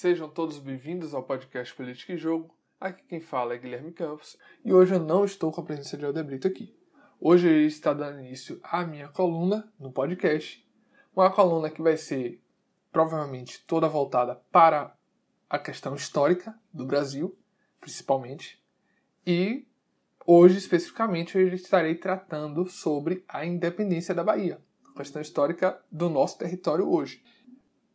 Sejam todos bem-vindos ao podcast Política e Jogo. Aqui quem fala é Guilherme Campos e hoje eu não estou com a presença de Alder Brito aqui. Hoje está dando início à minha coluna no podcast, uma coluna que vai ser provavelmente toda voltada para a questão histórica do Brasil, principalmente, e hoje especificamente eu estarei tratando sobre a independência da Bahia, questão histórica do nosso território hoje.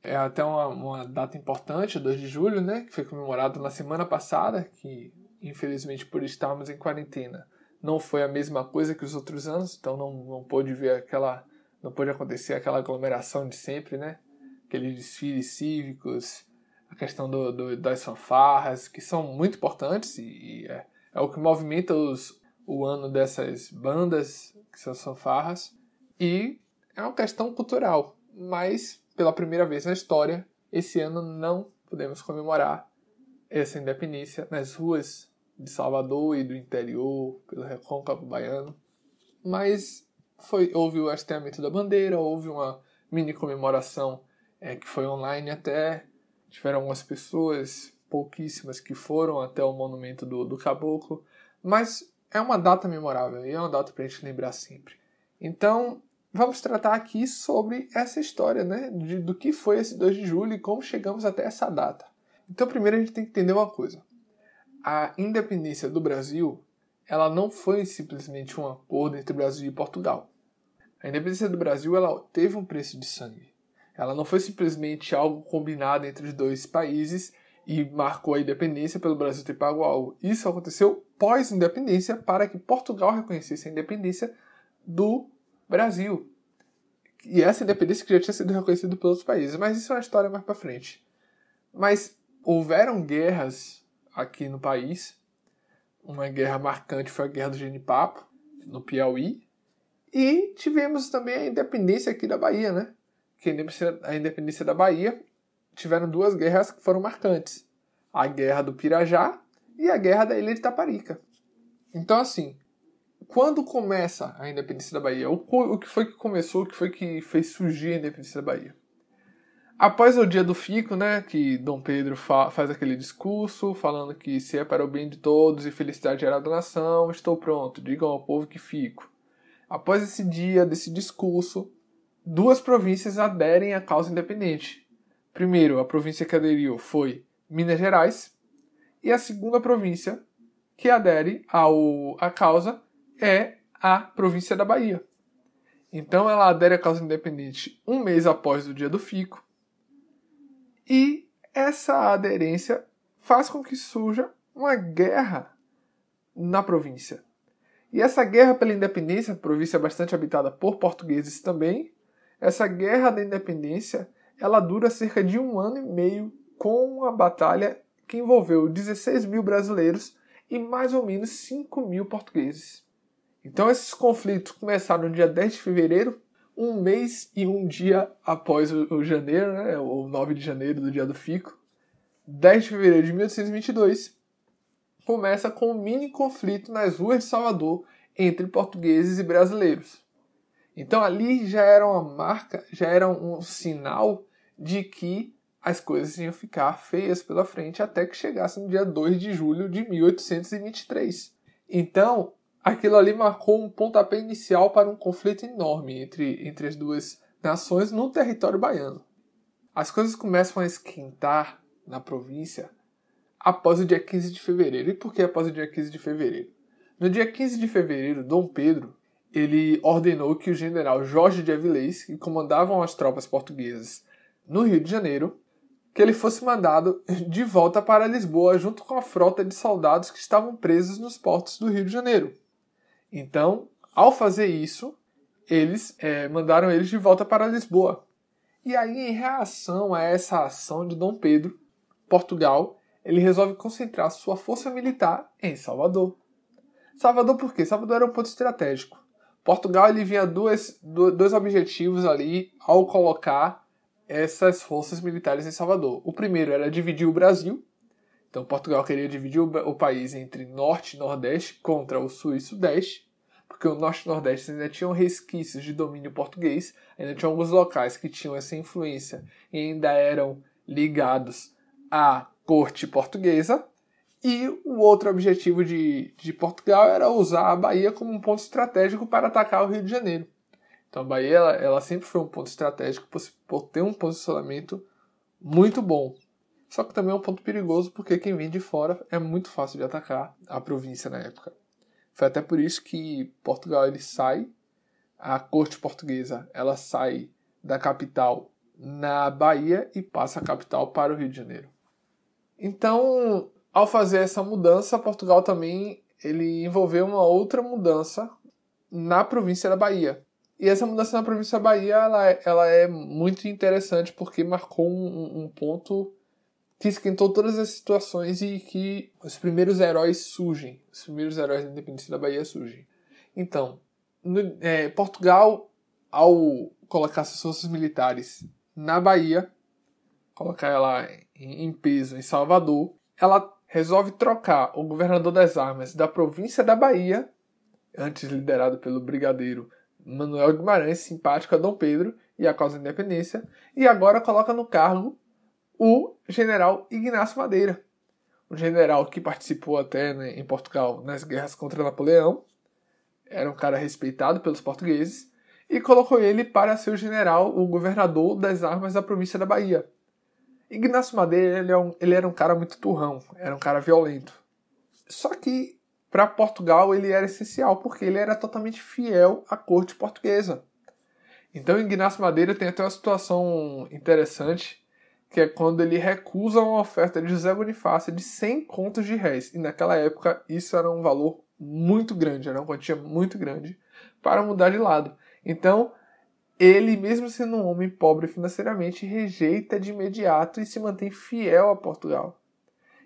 É até uma, uma, data importante, 2 de julho, né, que foi comemorado na semana passada, que infelizmente por estarmos em quarentena não foi a mesma coisa que os outros anos, então não, não pôde ver aquela, não pôde acontecer aquela aglomeração de sempre, né, aqueles desfiles cívicos, a questão do, do, das fanfarras, que são muito importantes e, e é, é, o que movimenta os, o ano dessas bandas, que são as fanfarras, e é uma questão cultural, mas pela primeira vez na história, esse ano não podemos comemorar essa independência nas ruas de Salvador e do interior, pelo recôncavo baiano. Mas foi, houve o hasteamento da bandeira, houve uma mini comemoração é, que foi online até. Tiveram algumas pessoas, pouquíssimas, que foram até o monumento do, do caboclo. Mas é uma data memorável e é uma data para a gente lembrar sempre. Então, vamos tratar aqui sobre essa história, né? De, do que foi esse 2 de julho e como chegamos até essa data. Então, primeiro a gente tem que entender uma coisa. A independência do Brasil, ela não foi simplesmente um acordo entre Brasil e Portugal. A independência do Brasil, ela teve um preço de sangue. Ela não foi simplesmente algo combinado entre os dois países e marcou a independência pelo Brasil ter pago algo. Isso aconteceu pós-independência para que Portugal reconhecesse a independência do Brasil. E essa independência que já tinha sido reconhecida pelos países, mas isso é uma história mais para frente. Mas houveram guerras aqui no país. Uma guerra marcante foi a Guerra do Genipapo, no Piauí. E tivemos também a independência aqui da Bahia, né? Que a independência da Bahia tiveram duas guerras que foram marcantes. A Guerra do Pirajá e a Guerra da Ilha de Taparica. Então, assim, quando começa a independência da Bahia? O, que foi que começou, o que foi que fez surgir a independência da Bahia? Após o dia do fico, né, que Dom Pedro fa faz aquele discurso falando que se é para o bem de todos e felicidade geral da nação, estou pronto, digam ao povo que fico. Após esse dia desse discurso, duas províncias aderem à causa independente. Primeiro, a província que aderiu foi Minas Gerais, e a segunda província que adere ao, à causa é a província da Bahia. Então ela adere à causa independente um mês após o dia do fico. E essa aderência faz com que surja uma guerra na província. E essa guerra pela independência, província bastante habitada por portugueses também, essa guerra da independência, ela dura cerca de um ano e meio com uma batalha que envolveu 16 mil brasileiros e mais ou menos 5 mil portugueses. Então esses conflitos começaram no dia 10 de fevereiro, um mês e um dia após o, janeiro, né, o 9 de janeiro do dia do fico. 10 de fevereiro de 1822 começa com um mini conflito nas ruas de Salvador entre portugueses e brasileiros. Então ali já era uma marca, já era um sinal de que as coisas iam ficar feias pela frente até que chegasse no dia 2 de julho de 1823. Então, aquilo ali marcou um pontapé inicial para um conflito enorme entre, entre as duas nações no território baiano. As coisas começam a esquentar na província após o dia 15 de fevereiro. E por que após o dia 15 de fevereiro? No dia 15 de fevereiro, Dom Pedro ele ordenou que o general Jorge de Avilés, que comandavam as tropas portuguesas no Rio de Janeiro, que ele fosse mandado de volta para Lisboa junto com a frota de soldados que estavam presos nos portos do Rio de Janeiro. Então, ao fazer isso, eles é, mandaram eles de volta para Lisboa. E aí, em reação a essa ação de Dom Pedro, Portugal, ele resolve concentrar sua força militar em Salvador. Salvador por quê? Salvador era um ponto estratégico. Portugal ele vinha dois, dois objetivos ali ao colocar essas forças militares em Salvador. O primeiro era dividir o Brasil. Então Portugal queria dividir o, país entre norte e nordeste contra o sul e sudeste porque o Norte e Nordeste ainda tinham resquícios de domínio português, ainda tinham alguns locais que tinham essa influência e ainda eram ligados a corte portuguesa e o outro objetivo de, de Portugal era usar a Bahia como um ponto estratégico para atacar o Rio de Janeiro. Então a Bahia ela, ela sempre foi um ponto estratégico por, por ter um posicionamento muito bom. Só que também é um ponto perigoso porque quem vem de fora é muito fácil de atacar a província na época. Foi até por isso que Portugal ele sai, a corte portuguesa ela sai da capital na Bahia e passa a capital para o Rio de Janeiro. Então, ao fazer essa mudança, Portugal também ele envolveu uma outra mudança na província da Bahia. E essa mudança na província da Bahia ela, é, ela é muito interessante porque marcou um, um ponto que esquentou todas as situações e que os primeiros heróis surgem. Os primeiros heróis da independência da Bahia surgem. Então, no, é, Portugal, ao colocar suas forças militares na Bahia, colocar ela em, em peso em Salvador, ela resolve trocar o governador das armas da província da Bahia, antes liderado pelo brigadeiro Manuel Guimarães, simpático a Dom Pedro e a causa da independência, e agora coloca no cargo o general Ignacio Madeira, um general que participou até né, em Portugal nas guerras contra Napoleão, era um cara respeitado pelos portugueses, e colocou ele para ser o general, o governador das armas da província da Bahia. Ignacio Madeira ele, é um, ele era um cara muito turrão, era um cara violento. Só que para Portugal ele era essencial porque ele era totalmente fiel à corte portuguesa. Então Ignacio Madeira tem até uma situação interessante, que é quando ele recusa uma oferta de José Bonifácio de 100 contos de réis. E naquela época isso era um valor muito grande, era uma quantia muito grande para mudar de lado. Então, ele, mesmo sendo um homem pobre financeiramente, rejeita de imediato e se mantém fiel a Portugal.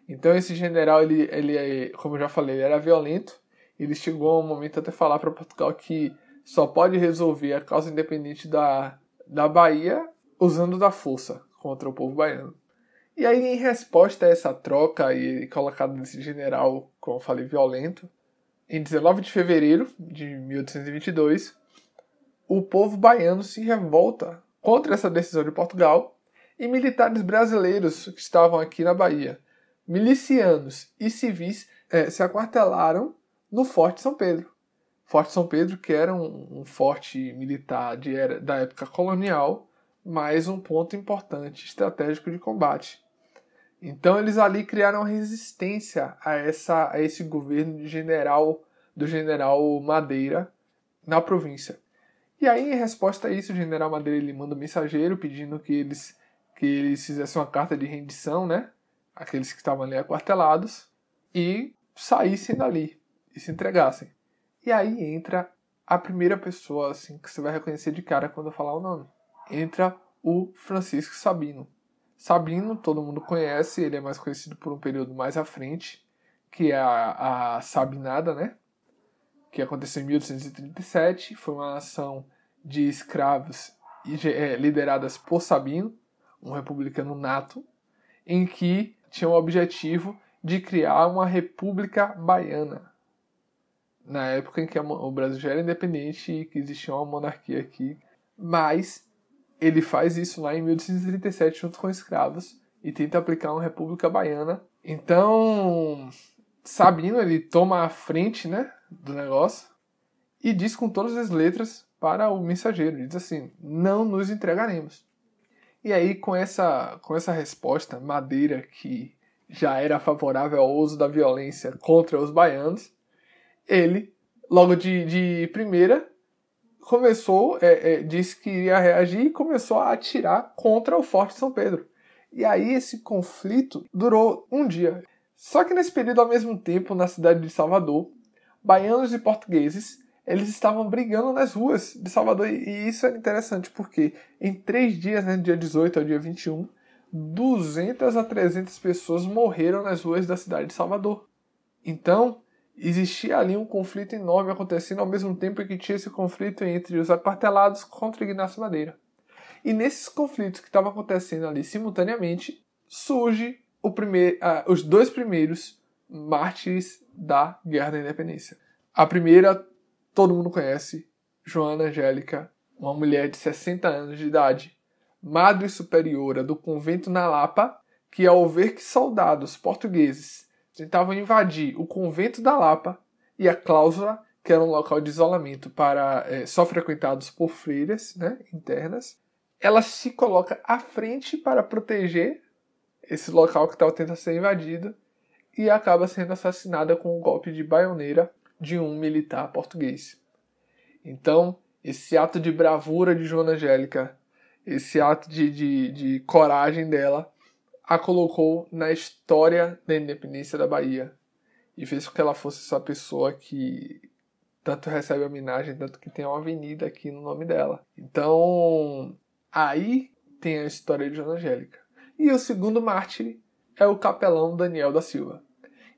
Então esse general, ele, ele é, como eu já falei, ele era violento. Ele chegou a um momento até falar para Portugal que só pode resolver a causa independente da, da Bahia usando da força contra o povo baiano. E aí, em resposta a essa troca e colocado nesse general, como eu falei, violento, em 19 de fevereiro de 1822, o povo baiano se revolta contra essa decisão de Portugal e militares brasileiros que estavam aqui na Bahia milicianos e civis é, se aquartelaram no Forte São Pedro. Forte São Pedro, que era um, um forte militar de era, da época colonial, mas um ponto importante estratégico de combate. Então eles ali criaram resistência a, essa, a esse governo general, do general Madeira na província. E aí, em resposta a isso, o general Madeira ele manda um mensageiro pedindo que eles, que eles fizessem uma carta de rendição, né? aqueles que estavam ali aquartelados, e saíssem dali e se entregassem. E aí entra a primeira pessoa assim que você vai reconhecer de cara quando eu falar o nome. Entra o Francisco Sabino. Sabino, todo mundo conhece, ele é mais conhecido por um período mais à frente, que é a, a Sabinada, né? Que aconteceu em 1837, foi uma ação de escravos é, lideradas por Sabino, um republicano nato, em que tinha o objetivo de criar uma república baiana. Na época em que o Brasil já era independente e que existia uma monarquia aqui. Mas ele faz isso lá em 1837 junto com escravos e tenta aplicar uma república baiana. Então, Sabino ele toma a frente, né, do negócio e diz com todas as letras para o mensageiro, diz assim: "Não nos entregaremos". E aí, com essa, com essa resposta, Madeira, que já era favorável ao uso da violência contra os baianos, ele, logo de, de primeira, começou, é, é, disse que iria reagir e começou a atirar contra o Forte São Pedro. E aí esse conflito durou um dia. Só que nesse período, ao mesmo tempo, na cidade de Salvador, baianos e portugueses eles estavam brigando nas ruas de Salvador. E isso é interessante porque em três dias, né, do dia 18 ao dia 21, 200 a 300 pessoas morreram nas ruas da cidade de Salvador. Então, existia ali um conflito enorme acontecendo ao mesmo tempo que tinha esse conflito entre os aquartelados contra Ignacio Madeira. E nesses conflitos que estavam acontecendo ali simultaneamente, surge uh, os dois primeiros mártires da Guerra da Independência. A primeira todo mundo conhece Joana Angélica, uma mulher de 60 anos de idade, madre superiora do convento na Lapa, que, ao ver que soldados portugueses tentavam invadir o convento da Lapa e a cláusula, que era um local de isolamento para é, só frequentados por freiras né, internas, ela se coloca à frente para proteger esse local que estava tentando ser invadido e acaba sendo assassinada com um golpe de baioneira de um militar português. Então, esse ato de bravura de Joana Angélica, esse ato de, de, de coragem dela, a colocou na história da independência da Bahia e fez com que ela fosse essa pessoa que tanto recebe homenagem, tanto que tem uma avenida aqui no nome dela. Então, aí tem a história de Joana Angélica. E o segundo mártir é o capelão Daniel da Silva.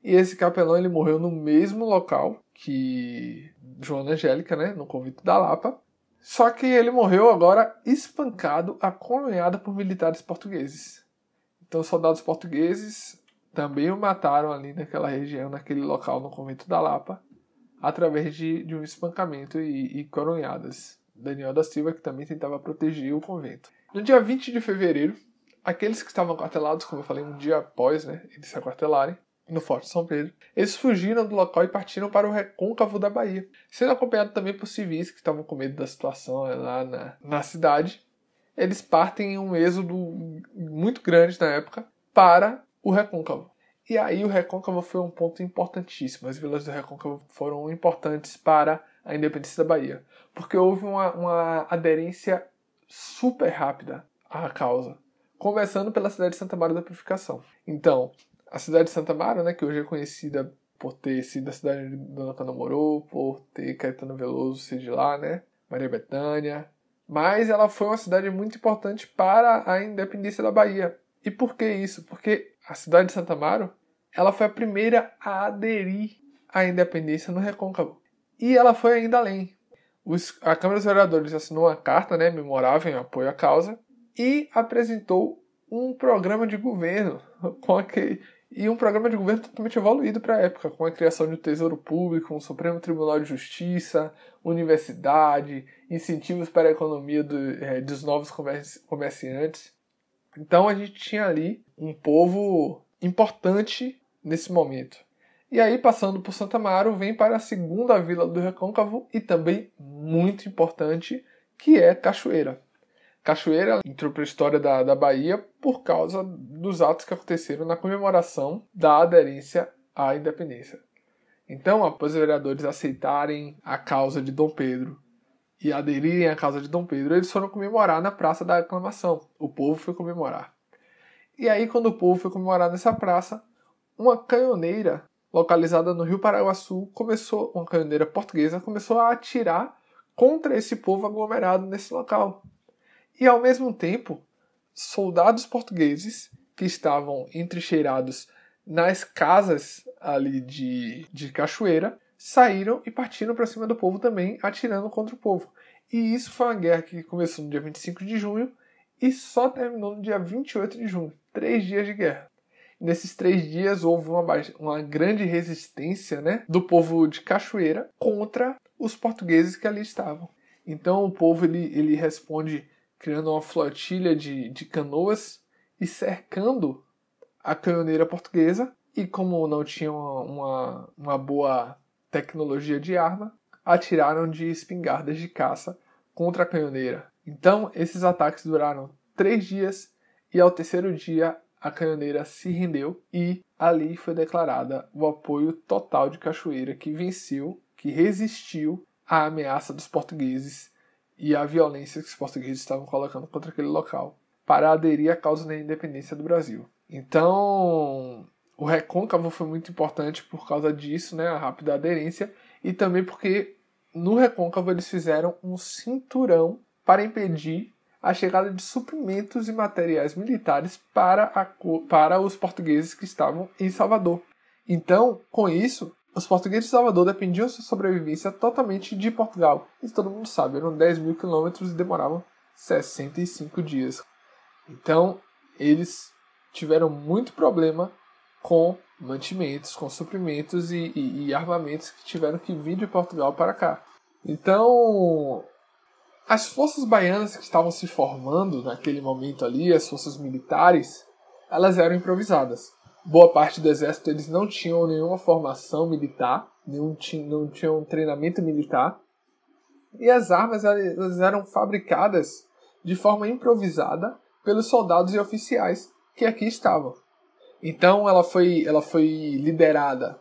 E esse capelão ele morreu no mesmo local que Joana Angélica, né, no convento da Lapa. Só que ele morreu agora espancado, acolonhado por militares portugueses. Então, soldados portugueses também o mataram ali naquela região, naquele local, no convento da Lapa, através de, de um espancamento e, e coronhadas. Daniel da Silva, que também tentava proteger o convento. No dia 20 de fevereiro, aqueles que estavam aquartelados, como eu falei, um dia após né, eles se aquartelarem, no Forte São Pedro, eles fugiram do local e partiram para o recôncavo da Bahia, sendo acompanhados também por civis que estavam com medo da situação lá na, na cidade. Eles partem em um êxodo muito grande na época para o recôncavo. E aí o recôncavo foi um ponto importantíssimo. As vilas do recôncavo foram importantes para a independência da Bahia, porque houve uma, uma aderência super rápida à causa, começando pela cidade de Santa Maria da Purificação. Então, a cidade de Santa Maria, né, que hoje é conhecida por ter sido a cidade de Dona Cana morou, por ter Caetano Veloso sido de lá, né, Maria Bethânia, mas ela foi uma cidade muito importante para a independência da Bahia. E por que isso? Porque a cidade de Santa Amaro, ela foi a primeira a aderir à independência no Recôncavo. E ela foi ainda além. Os, a Câmara dos Vereadores assinou uma carta né, memorável em apoio à causa e apresentou um programa de governo com aquele, e um programa de governo totalmente evoluído para a época, com a criação de um Tesouro Público, um Supremo Tribunal de Justiça, universidade, incentivos para a economia do, é, dos novos comerciantes. Então a gente tinha ali um povo importante nesse momento. E aí, passando por Santa Amaro, vem para a segunda vila do Recôncavo e também muito importante, que é Cachoeira. Cachoeira entrou para a história da, da Bahia por causa dos atos que aconteceram na comemoração da aderência à independência. Então, após os vereadores aceitarem a causa de Dom Pedro e aderirem à causa de Dom Pedro, eles foram comemorar na Praça da Aclamação. O povo foi comemorar. E aí, quando o povo foi comemorar nessa praça, uma canhoneira localizada no Rio Paraguaçu começou, uma canhoneira portuguesa, começou a atirar contra esse povo aglomerado nesse local. E ao mesmo tempo, soldados portugueses que estavam entrincheirados nas casas ali de, de Cachoeira saíram e partiram para cima do povo também, atirando contra o povo. E isso foi uma guerra que começou no dia 25 de junho e só terminou no dia 28 de junho. Três dias de guerra. Nesses três dias houve uma, uma grande resistência né, do povo de Cachoeira contra os portugueses que ali estavam. Então o povo ele, ele responde criando uma flotilha de, de canoas e cercando a canhoneira portuguesa. E como não tinham uma, uma, uma boa tecnologia de arma, atiraram de espingardas de caça contra a canhoneira. Então, esses ataques duraram três dias e ao terceiro dia a canhoneira se rendeu e ali foi declarada o apoio total de Cachoeira, que venceu, que resistiu à ameaça dos portugueses e a violência que os portugueses estavam colocando contra aquele local para aderir à causa da independência do Brasil. Então, o recôncavo foi muito importante por causa disso, né, a rápida aderência, e também porque no recôncavo eles fizeram um cinturão para impedir a chegada de suprimentos e materiais militares para, a, para os portugueses que estavam em Salvador. Então, com isso, os portugueses de Salvador dependiam sua sobrevivência totalmente de Portugal. E todo mundo sabe, eram 10 mil quilômetros e demoravam 65 dias. Então, eles tiveram muito problema com mantimentos, com suprimentos e, e, e armamentos que tiveram que vir de Portugal para cá. Então, as forças baianas que estavam se formando naquele momento ali, as forças militares, elas eram improvisadas. Boa parte do exército eles não tinham nenhuma formação militar, tinham, não tinham treinamento militar, e as armas elas eram fabricadas de forma improvisada pelos soldados e oficiais que aqui estavam. Então ela foi, ela foi liderada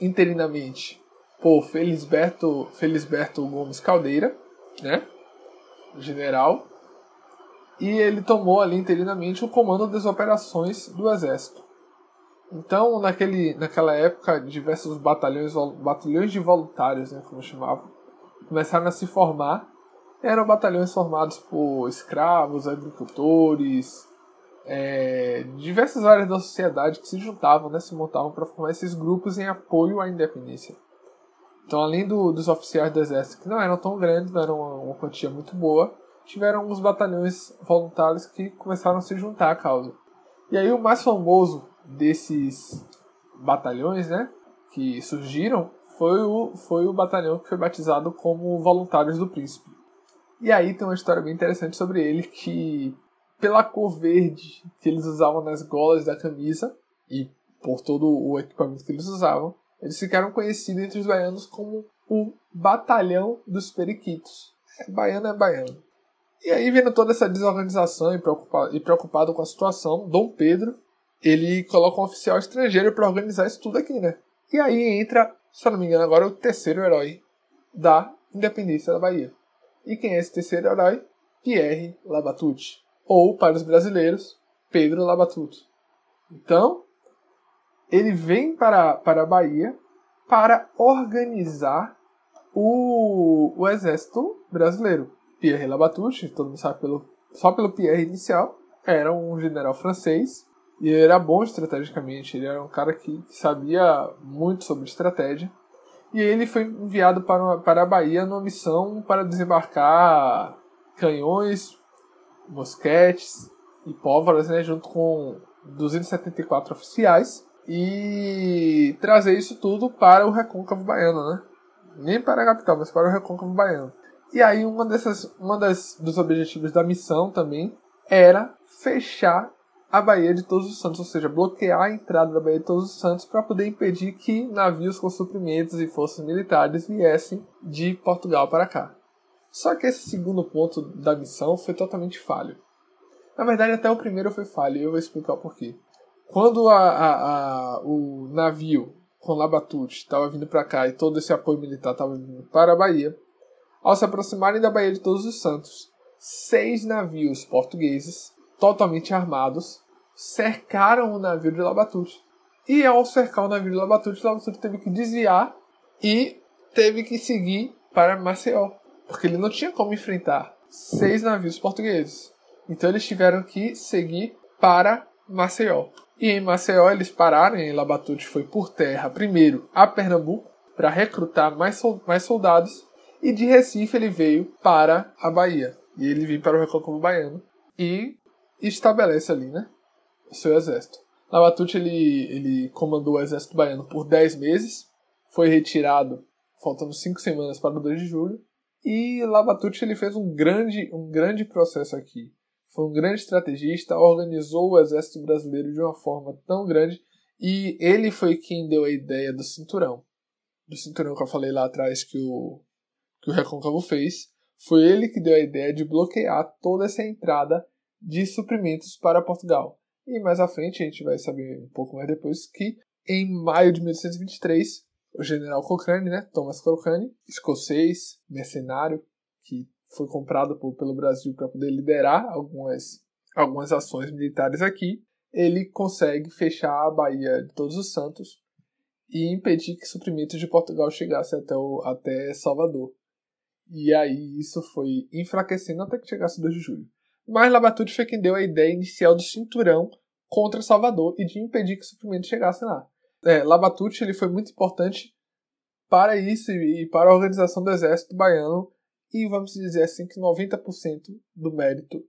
interinamente por Felisberto, Felisberto Gomes Caldeira, né? General. E ele tomou ali interinamente o comando das operações do exército. Então, naquele, naquela época, diversos batalhões, batalhões de voluntários, né, como chamavam, começaram a se formar. Eram batalhões formados por escravos, agricultores, é, diversas áreas da sociedade que se juntavam, né, se montavam para formar esses grupos em apoio à independência. Então, além do, dos oficiais do exército, que não eram tão grandes, não eram uma, uma quantia muito boa, tiveram alguns batalhões voluntários que começaram a se juntar à causa. E aí o mais famoso desses batalhões, né, que surgiram, foi o, foi o batalhão que foi batizado como Voluntários do Príncipe. E aí tem uma história bem interessante sobre ele que pela cor verde que eles usavam nas golas da camisa e por todo o equipamento que eles usavam, eles ficaram conhecidos entre os baianos como o Batalhão dos Periquitos. É, baiano é baiano. E aí, vendo toda essa desorganização e e preocupado com a situação, Dom Pedro ele coloca um oficial estrangeiro para organizar isso tudo aqui, né? E aí entra, se eu não me engano, agora o terceiro herói da independência da Bahia. E quem é esse terceiro herói? Pierre Labatute. Ou, para os brasileiros, Pedro Labatute. Então, ele vem para, para a Bahia para organizar o, o exército brasileiro. Pierre Labatute, todo mundo sabe pelo, só pelo Pierre inicial, era um general francês e ele era bom estrategicamente, ele era um cara que sabia muito sobre estratégia. E ele foi enviado para, uma, para a Bahia numa missão para desembarcar canhões, mosquetes e pólvoras, né, junto com 274 oficiais e trazer isso tudo para o recôncavo baiano, né? Nem para a capital, mas para o recôncavo baiano. E aí uma dessas, uma das dos objetivos da missão também era fechar a Baía de Todos os Santos, ou seja, bloquear a entrada da Baía de Todos os Santos para poder impedir que navios com suprimentos e forças militares viessem de Portugal para cá. Só que esse segundo ponto da missão foi totalmente falho. Na verdade, até o primeiro foi falho, e eu vou explicar o porquê. Quando a, a, a, o navio com Labatute estava vindo para cá e todo esse apoio militar estava vindo para a Bahia, ao se aproximarem da Baía de Todos os Santos, seis navios portugueses totalmente armados, cercaram o navio de Labatute. E ao cercar o navio de Labatute, Labatute teve que desviar e teve que seguir para Maceió, porque ele não tinha como enfrentar seis navios portugueses. Então eles tiveram que seguir para Maceió. E em Maceió eles pararam, e Labatute foi por terra primeiro a Pernambuco para recrutar mais, mais soldados, e de Recife ele veio para a Bahia. E ele veio para o Recôncavo Baiano e e estabelece ali, né, seu exército. Labatute ele, ele comandou o exército baiano por 10 meses, foi retirado faltando 5 semanas para o 2 de julho, e Labatute ele fez um grande, um grande processo aqui. Foi um grande estrategista, organizou o exército brasileiro de uma forma tão grande, e ele foi quem deu a ideia do cinturão. Do cinturão que eu falei lá atrás que o, que o Recôncavo fez. Foi ele que deu a ideia de bloquear toda essa entrada de suprimentos para Portugal. E mais à frente a gente vai saber um pouco mais depois que em maio de 1823 o general Cochrane, né, Thomas Cochrane, escocês, mercenário, que foi comprado por, pelo Brasil para poder liderar algumas, algumas ações militares aqui, ele consegue fechar a Baía de Todos os Santos e impedir que suprimentos de Portugal chegassem até, o, até Salvador. E aí isso foi enfraquecendo até que chegasse o 2 de julho mas Labatute foi quem deu a ideia inicial do cinturão contra Salvador e de impedir que suprimentos chegassem lá. É, ele foi muito importante para isso e para a organização do exército baiano e vamos dizer assim que 90% do mérito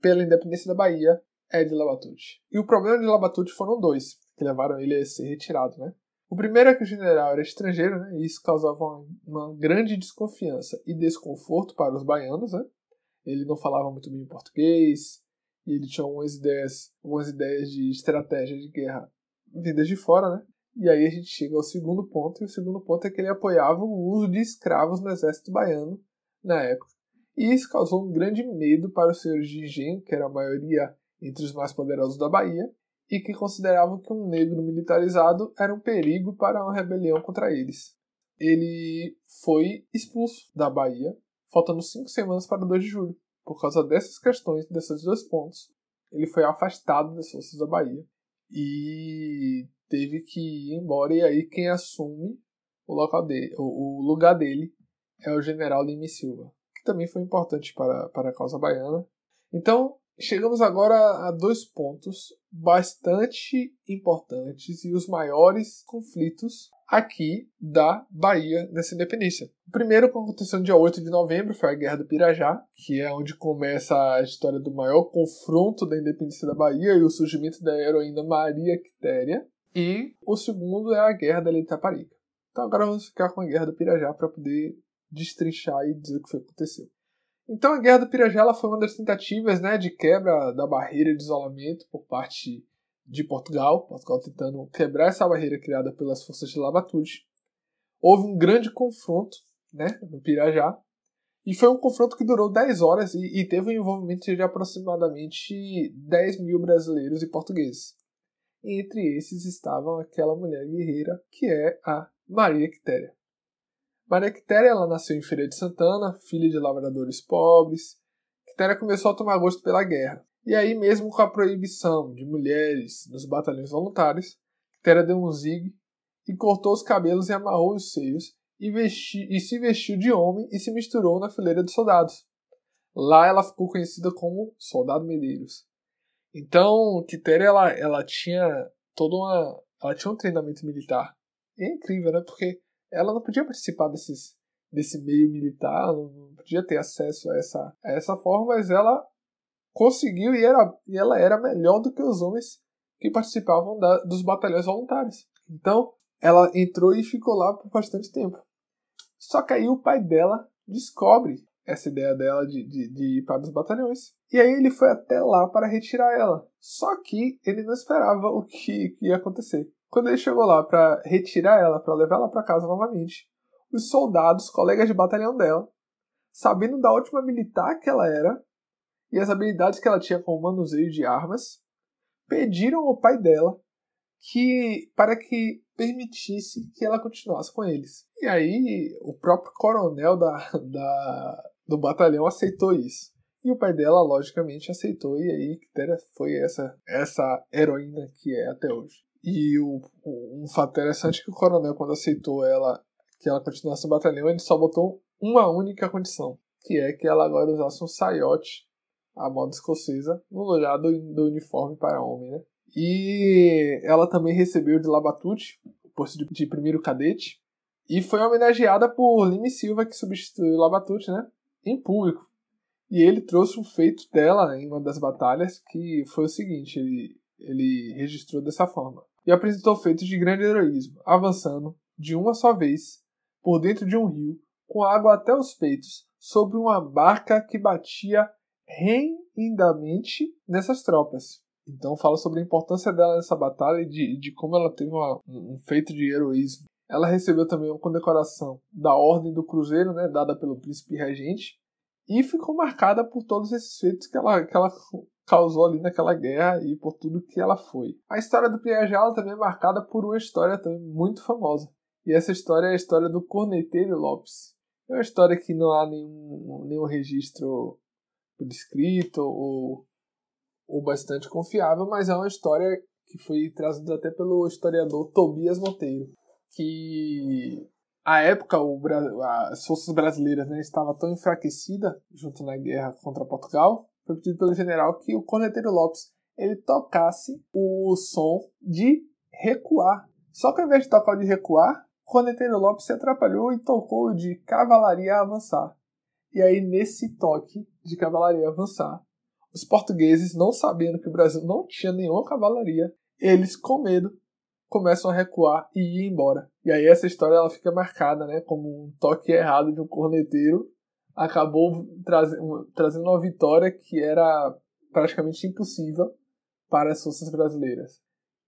pela independência da Bahia é de Labatute. E o problema de Labatute foram dois que levaram ele a ser retirado, né? O primeiro é que o general era estrangeiro, né? E isso causava uma grande desconfiança e desconforto para os baianos, né? Ele não falava muito bem português, e ele tinha algumas ideias, algumas ideias de estratégia de guerra vindas de fora, né? E aí a gente chega ao segundo ponto, e o segundo ponto é que ele apoiava o uso de escravos no exército baiano na época. E isso causou um grande medo para os senhores de engenho, que era a maioria entre os mais poderosos da Bahia, e que consideravam que um negro militarizado era um perigo para uma rebelião contra eles. Ele foi expulso da Bahia, faltando cinco semanas para o 2 de julho. Por causa dessas questões, desses dois pontos, ele foi afastado das forças da Bahia e teve que ir embora. E aí quem assume o, local dele, o lugar dele é o general Lime Silva, que também foi importante para, para a causa baiana. Então, chegamos agora a dois pontos bastante importantes e os maiores conflitos aqui da Bahia nessa independência. O primeiro aconteceu no dia 8 de novembro, foi a Guerra do Pirajá, que é onde começa a história do maior confronto da independência da Bahia e o surgimento da heroína Maria Quitéria. E o segundo é a Guerra da Itaparica. Então agora vamos ficar com a Guerra do Pirajá para poder destrinchar e dizer o que foi que aconteceu. Então a Guerra do Pirajá foi uma das tentativas né, de quebra da barreira de isolamento por parte de Portugal, Portugal tentando quebrar essa barreira criada pelas forças de Lavatude. Houve um grande confronto né, no Pirajá, e foi um confronto que durou 10 horas e, e teve um envolvimento de aproximadamente 10 mil brasileiros e portugueses. Entre esses estavam aquela mulher guerreira que é a Maria Quitéria. Maria Quitéria ela nasceu em Feira de Santana, filha de lavradores pobres. Quitéria começou a tomar gosto pela guerra. E aí, mesmo com a proibição de mulheres nos batalhões voluntários, Tera deu um zigue e cortou os cabelos e amarrou os seios e, vesti e se vestiu de homem e se misturou na fileira dos soldados. Lá ela ficou conhecida como Soldado Medeiros. Então, Quitéria ela, ela tinha toda uma ela tinha um treinamento militar. E é incrível, né? Porque ela não podia participar desses desse meio militar, não podia ter acesso a essa, a essa forma, mas ela conseguiu e, era, e ela era melhor do que os homens que participavam da, dos batalhões voluntários. Então, ela entrou e ficou lá por bastante tempo. Só que aí o pai dela descobre essa ideia dela de, de, de ir para os batalhões. E aí ele foi até lá para retirar ela. Só que ele não esperava o que, que ia acontecer. Quando ele chegou lá para retirar ela, para levar ela para casa novamente, os soldados, colegas de batalhão dela, sabendo da ótima militar que ela era, e as habilidades que ela tinha com o manuseio de armas, pediram ao pai dela que para que permitisse que ela continuasse com eles. E aí o próprio coronel da, da, do batalhão aceitou isso. E o pai dela, logicamente, aceitou, e aí Quitéria foi essa, essa heroína que é até hoje. E o, um fato interessante é que o coronel, quando aceitou ela, que ela continuasse no batalhão, ele só botou uma única condição, que é que ela agora usasse um saiote a moda escocesa, no lugar do, do uniforme para homem, né? E ela também recebeu de Labatute, o posto de, de primeiro cadete, e foi homenageada por Lime Silva, que substituiu Labatute, né? Em público. E ele trouxe um feito dela em uma das batalhas, que foi o seguinte, ele, ele registrou dessa forma. E apresentou feitos de grande heroísmo, avançando, de uma só vez, por dentro de um rio, com água até os peitos, sobre uma barca que batia rendidamente nessas tropas. Então fala sobre a importância dela nessa batalha e de, de como ela teve uma, um feito de heroísmo. Ela recebeu também uma condecoração da Ordem do Cruzeiro, né, dada pelo príncipe regente, e ficou marcada por todos esses feitos que ela, que ela causou ali naquela guerra e por tudo que ela foi. A história do Piajala também é marcada por uma história também muito famosa. E essa história é a história do Corneteiro Lopes. É uma história que não há nenhum, nenhum registro por escrito ou, ou bastante confiável, mas é uma história que foi trazida até pelo historiador Tobias Monteiro, que a época o, as forças brasileiras né, estavam tão enfraquecidas junto na guerra contra Portugal, foi pedido pelo general que o Corneteiro Lopes ele tocasse o som de recuar. Só que ao invés de tocar o de recuar, o Corneteiro Lopes se atrapalhou e tocou o de cavalaria avançar. E aí, nesse toque de cavalaria avançar, os portugueses, não sabendo que o Brasil não tinha nenhuma cavalaria, eles, com medo, começam a recuar e ir embora. E aí essa história ela fica marcada, né, como um toque errado de um corneteiro acabou trazendo, uma vitória que era praticamente impossível para as forças brasileiras.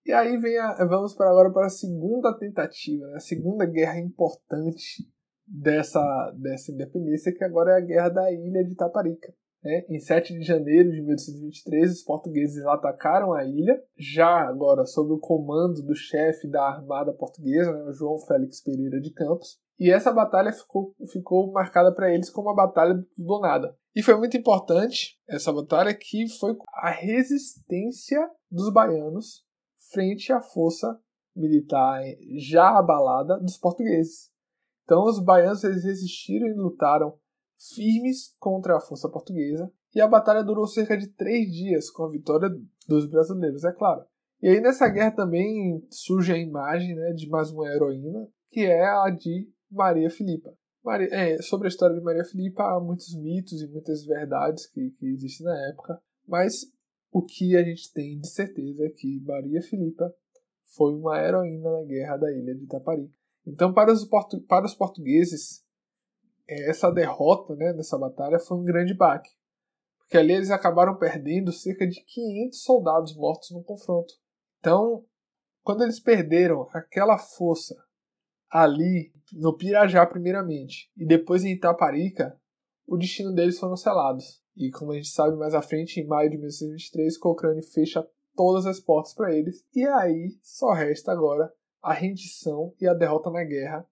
E aí vem a, vamos para agora para a segunda tentativa, né? a segunda guerra importante dessa, dessa independência, que agora é a guerra da ilha de Taparica. Né? Em 7 de janeiro de 1823, os portugueses atacaram a ilha, já agora sob o comando do chefe da armada portuguesa, né? João Félix Pereira de Campos. E essa batalha ficou, ficou marcada para eles como a Batalha do Nada. E foi muito importante essa batalha que foi a resistência dos baianos frente à força militar já abalada dos portugueses. Então os baianos resistiram e lutaram firmes contra a força portuguesa, e a batalha durou cerca de três dias, com a vitória dos brasileiros, é claro. E aí nessa guerra também surge a imagem né, de mais uma heroína, que é a de Maria Filipa. Maria, é, sobre a história de Maria Filipa há muitos mitos e muitas verdades que, que existem na época, mas o que a gente tem de certeza é que Maria Filipa foi uma heroína na guerra da ilha de Itaparica. Então, para os, para os portugueses, é, essa derrota né, nessa batalha foi um grande baque, porque ali eles acabaram perdendo cerca de 500 soldados mortos no confronto. Então, quando eles perderam aquela força ali no Pirajá primeiramente e depois em Itaparica, o destino deles foram selados. E como a gente sabe mais à frente, em maio de 1923, Cochrane fecha todas as portas para eles. E aí só resta agora a rendição e a derrota na guerra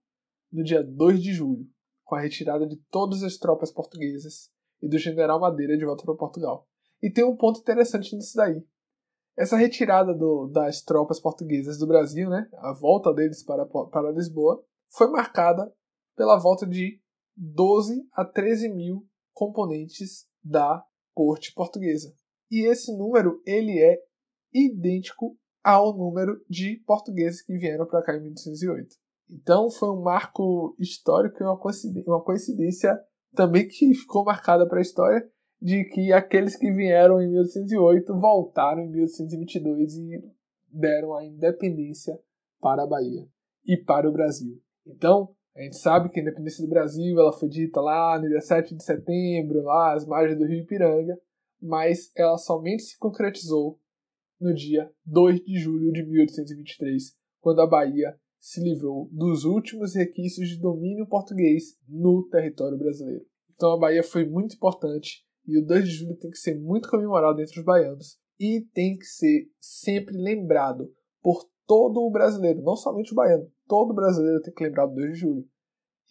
no dia 2 de julho, com a retirada de todas as tropas portuguesas e do general Madeira de volta para Portugal. E tem um ponto interessante nisso daí. Essa retirada do, das tropas portuguesas do Brasil, né, a volta deles para, para Lisboa, foi marcada pela volta de 12 a 13 mil componentes da corte portuguesa. E esse número ele é idêntico ao número de portugueses que vieram para cá em 1808. Então foi um marco histórico e uma coincidência, também que ficou marcada para a história de que aqueles que vieram em 1808 voltaram em 1822 e deram a independência para a Bahia e para o Brasil. Então, a gente sabe que a independência do Brasil ela foi dita lá no dia 7 de setembro, lá às margens do Rio Ipiranga, mas ela somente se concretizou no dia 2 de julho de 1823, quando a Bahia se livrou dos últimos requisitos de domínio português no território brasileiro. Então a Bahia foi muito importante e o 2 de julho tem que ser muito comemorado entre os baianos e tem que ser sempre lembrado por todo o brasileiro, não somente o baiano, todo brasileiro tem que lembrar do 2 de julho.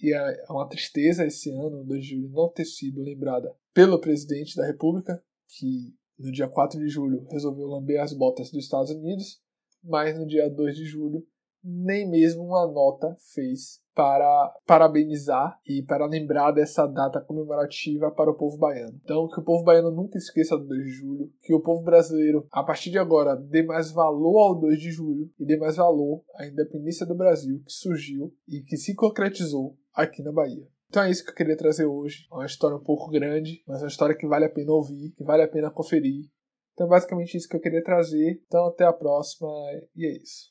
E é uma tristeza esse ano, o 2 de julho, não ter sido lembrada pelo presidente da República, que no dia 4 de julho resolveu lamber as botas dos Estados Unidos, mas no dia 2 de julho nem mesmo uma nota fez para parabenizar e para lembrar dessa data comemorativa para o povo baiano. Então, que o povo baiano nunca esqueça do 2 de julho, que o povo brasileiro, a partir de agora, dê mais valor ao 2 de julho e dê mais valor à independência do Brasil que surgiu e que se concretizou aqui na Bahia. Então é isso que eu queria trazer hoje. É uma história um pouco grande, mas é uma história que vale a pena ouvir, que vale a pena conferir. Então, é basicamente isso que eu queria trazer. Então, até a próxima e é isso.